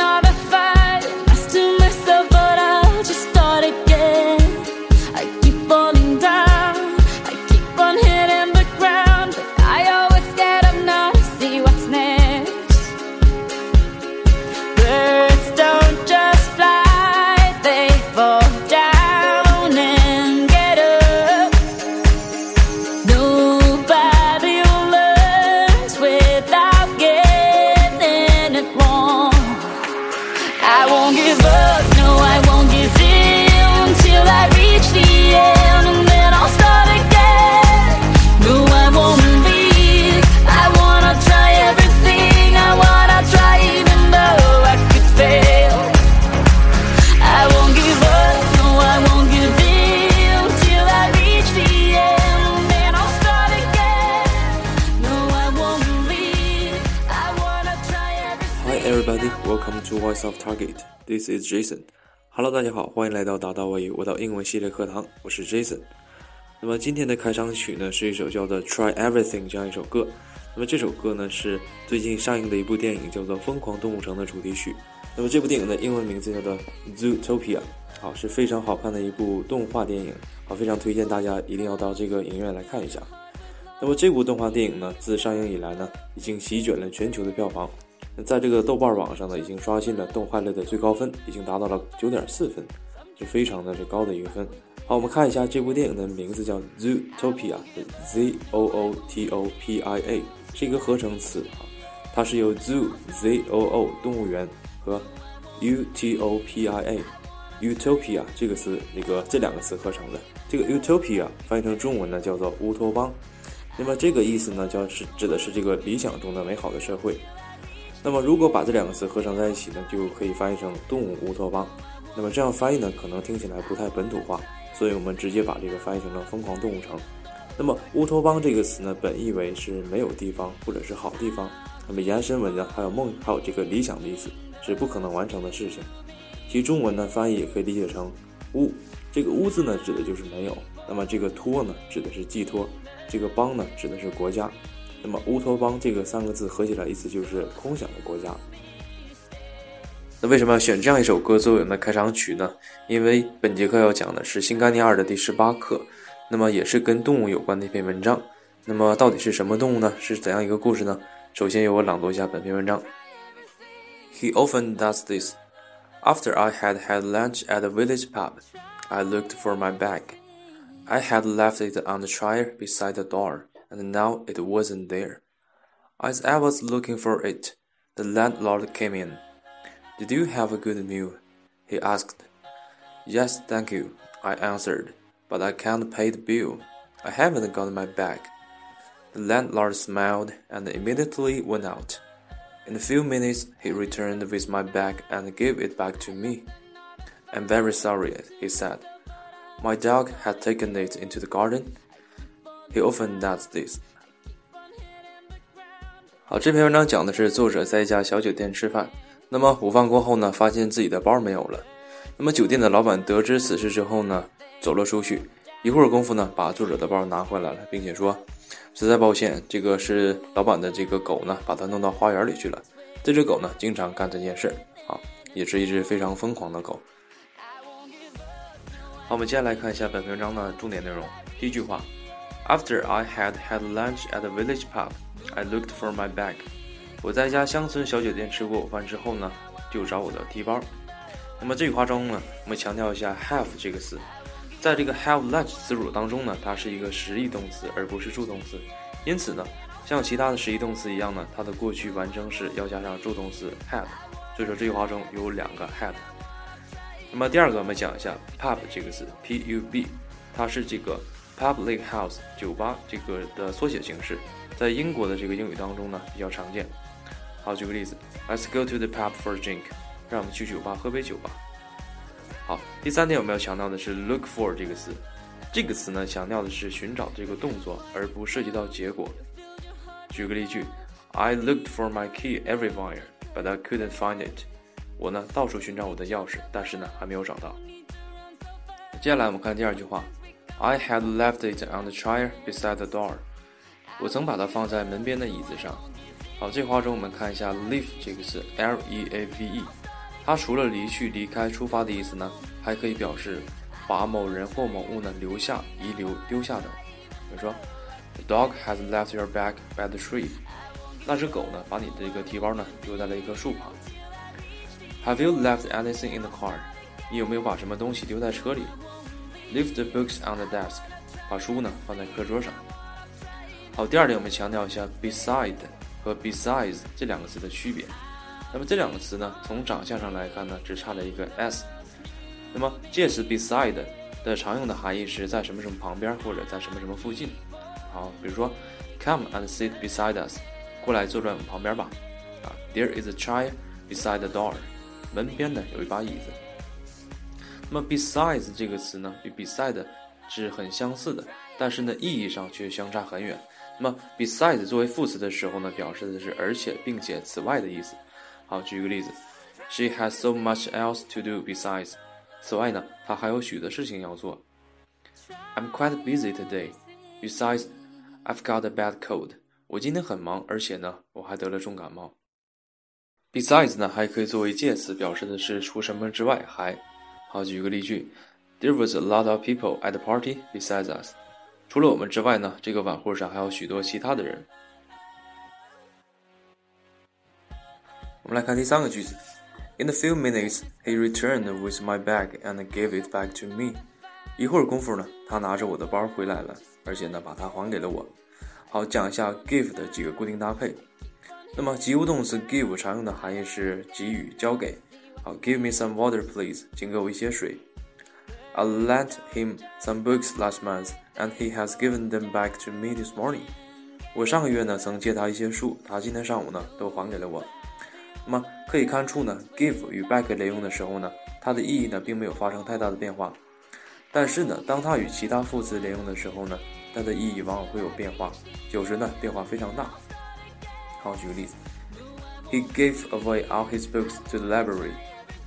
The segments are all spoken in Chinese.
not a fan. Everybody, welcome to Voice of Target. This is Jason. Hello，大家好，欢迎来到达到我与我到英文系列课堂，我是 Jason。那么今天的开场曲呢，是一首叫做《Try Everything》这样一首歌。那么这首歌呢，是最近上映的一部电影，叫做《疯狂动物城》的主题曲。那么这部电影的英文名字叫做《Zootopia》，好，是非常好看的一部动画电影，好，非常推荐大家一定要到这个影院来看一下。那么这部动画电影呢，自上映以来呢，已经席卷了全球的票房。在这个豆瓣网上呢，已经刷新了动画类的最高分，已经达到了九点四分，是非常的这高的一个分。好，我们看一下这部电影的名字叫 Zootopia，Z O O T O P I A，是一个合成词啊，它是由 Zoo Z O O 动物园和 U T O P I A Utopia 这个词那个这两个词合成的。这个 Utopia 翻译成中文呢叫做乌托邦，那么这个意思呢，叫是指的是这个理想中的美好的社会。那么如果把这两个词合成在一起呢，就可以翻译成动物乌托邦。那么这样翻译呢，可能听起来不太本土化，所以我们直接把这个翻译成了疯狂动物城。那么乌托邦这个词呢，本意为是没有地方或者是好地方。那么延伸文呢，还有梦，还有这个理想的意思，是不可能完成的事情。其中文呢，翻译也可以理解成乌。这个乌字呢，指的就是没有。那么这个托呢，指的是寄托。这个邦呢，指的是国家。那么乌托邦这个三个字合起来意思就是空想的国家。那为什么要选这样一首歌作为我们的开场曲呢？因为本节课要讲的是新概念二的第十八课，那么也是跟动物有关的一篇文章。那么到底是什么动物呢？是怎样一个故事呢？首先由我朗读一下本篇文章。He often does this. After I had had lunch at the village pub, I looked for my bag. I had left it on the chair beside the door, and now it wasn't there. As I was looking for it, the landlord came in. Did you have a good meal? he asked. Yes, thank you, I answered, but I can't pay the bill. I haven't got my bag. The landlord smiled and immediately went out. In a few minutes, he returned with my bag and gave it back to me. I'm very sorry, he said. My dog had taken it into the garden. He often does this. 好，这篇文章讲的是作者在一家小酒店吃饭，那么午饭过后呢，发现自己的包没有了。那么酒店的老板得知此事之后呢，走了出去，一会儿功夫呢，把作者的包拿回来了，并且说：“实在抱歉，这个是老板的这个狗呢，把它弄到花园里去了。这只狗呢，经常干这件事，啊，也是一只非常疯狂的狗。”好，我们接下来看一下本篇文章的重点内容。第一句话：After I had had lunch at the village pub, I looked for my bag. 我在一家乡村小酒店吃过午饭之后呢，就找我的提包。那么这句话中呢，我们强调一下 have 这个词，在这个 have lunch 词组当中呢，它是一个实义动词，而不是助动词。因此呢，像其他的实义动词一样呢，它的过去完成时要加上助动词 had。所以说这句话中有两个 had。那么第二个，我们讲一下 pub 这个词，p-u-b，它是这个 public house 酒吧这个的缩写形式，在英国的这个英语当中呢比较常见。好，举个例子，Let's go to the pub for a drink。让我们去酒吧喝杯酒吧。好，第三点我们要强调的是 look for 这个词，这个词呢强调的是寻找这个动作，而不涉及到结果。举个例句，I looked for my key everywhere, but I couldn't find it。我呢到处寻找我的钥匙，但是呢还没有找到。接下来我们看第二句话，I had left it on the chair beside the door。我曾把它放在门边的椅子上。好，这话中我们看一下 leave 这个词，L E A V E，它除了离去、离开、出发的意思呢，还可以表示把某人或某物呢留下、遗留、丢下等。比如说，The dog has left your bag by the tree。那只狗呢，把你的一个提包呢丢在了一棵树旁。Have you left anything in the car？你有没有把什么东西丢在车里？Leave the books on the desk。把书呢放在课桌上。好，第二点我们强调一下 beside 和 besides 这两个词的区别。那么这两个词呢，从长相上来看呢，只差了一个 s。那么介词 beside 的常用的含义是在什么什么旁边或者在什么什么附近。好，比如说 come and sit beside us。过来坐在我们旁边吧。啊，There is a chair beside the door。门边呢有一把椅子。那么 besides 这个词呢，与 beside 是很相似的，但是呢意义上却相差很远。那么 besides 作为副词的时候呢，表示的是而且、并且、此外的意思。好，举一个例子，She has so much else to do besides。此外呢，她还有许多事情要做。I'm quite busy today. Besides, I've got a bad cold. 我今天很忙，而且呢，我还得了重感冒。Besides 呢，还可以作为介词，表示的是除什么之外还。好，举个例句：There was a lot of people at the party besides us。除了我们之外呢，这个晚会上还有许多其他的人。我们来看第三个句子：In a few minutes, he returned with my bag and gave it back to me。一会儿功夫呢，他拿着我的包回来了，而且呢，把它还给了我。好，讲一下 give 的几个固定搭配。那么及物动词 give 常用的含义是给予、交给。好，give me some water, please，请给我一些水。I lent him some books last month, and he has given them back to me this morning。我上个月呢曾借他一些书，他今天上午呢都还给了我。那么可以看出呢，give 与 back 连用的时候呢，它的意义呢并没有发生太大的变化。但是呢，当它与其他副词连用的时候呢，它的意义往往会有变化，有时呢变化非常大。好，举个例子 ，He gave away all his books to the library。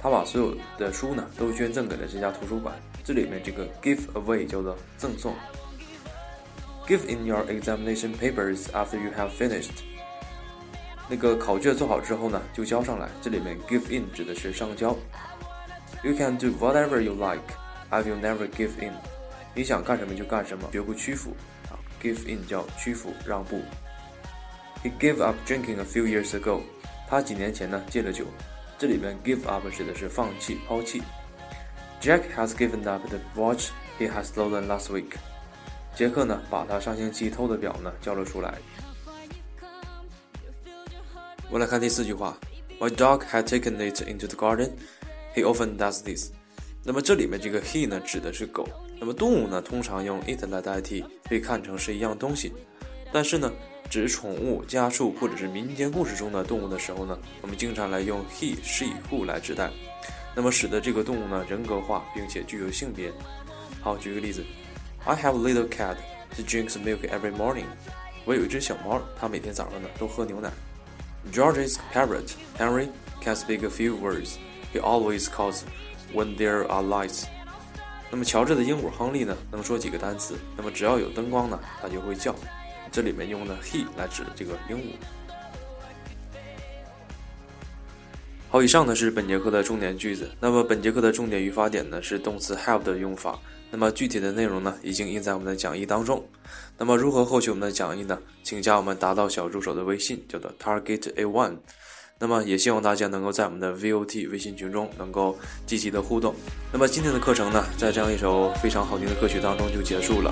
他把所有的书呢都捐赠给了这家图书馆。这里面这个 give away 叫做赠送。Give in your examination papers after you have finished。那个考卷做好之后呢，就交上来。这里面 give in 指的是上交。You can do whatever you like. I will never give in。你想干什么就干什么，绝不屈服。啊，give in 叫屈服、让步。He gave up drinking a few years ago。 他几年前呢戒了酒。这里面 give up 指的是放弃、抛弃。Jack has given up the watch he has stolen last week。杰克呢把他上星期偷的表呢交了出来。我来看第四句话：My dog had taken it into the garden. He often does this。那么这里面这个 he 呢指的是狗。那么动物呢通常用 it 来代替，被看成是一样东西。但是呢，指宠物、家畜或者是民间故事中的动物的时候呢，我们经常来用 he、she、who 来指代。那么使得这个动物呢人格化，并且具有性别。好，举个例子：I have a little cat. He drinks milk every morning. 我有一只小猫，它每天早上呢都喝牛奶。George's parrot Henry can speak a few words. He always calls when there are lights. 那么乔治的鹦鹉亨利呢能说几个单词？那么只要有灯光呢，它就会叫。这里面用的 he 来指的这个鹦鹉。好，以上呢是本节课的重点句子。那么本节课的重点语法点呢是动词 have 的用法。那么具体的内容呢已经印在我们的讲义当中。那么如何获取我们的讲义呢？请加我们达到小助手的微信，叫做 Target A One。那么也希望大家能够在我们的 VOT 微信群中能够积极的互动。那么今天的课程呢，在这样一首非常好听的歌曲当中就结束了。